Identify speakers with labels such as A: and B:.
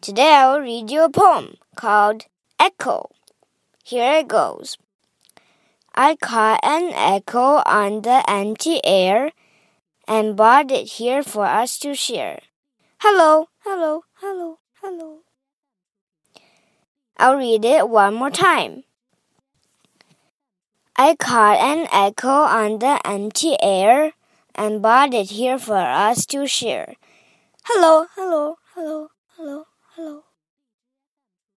A: Today I will read you a poem called Echo. Here it goes. I caught an echo on the empty air and brought it here for us to share. Hello, hello, hello, hello. I'll read it one more time. I caught an echo on the empty air and brought it here for us to share. Hello, hello.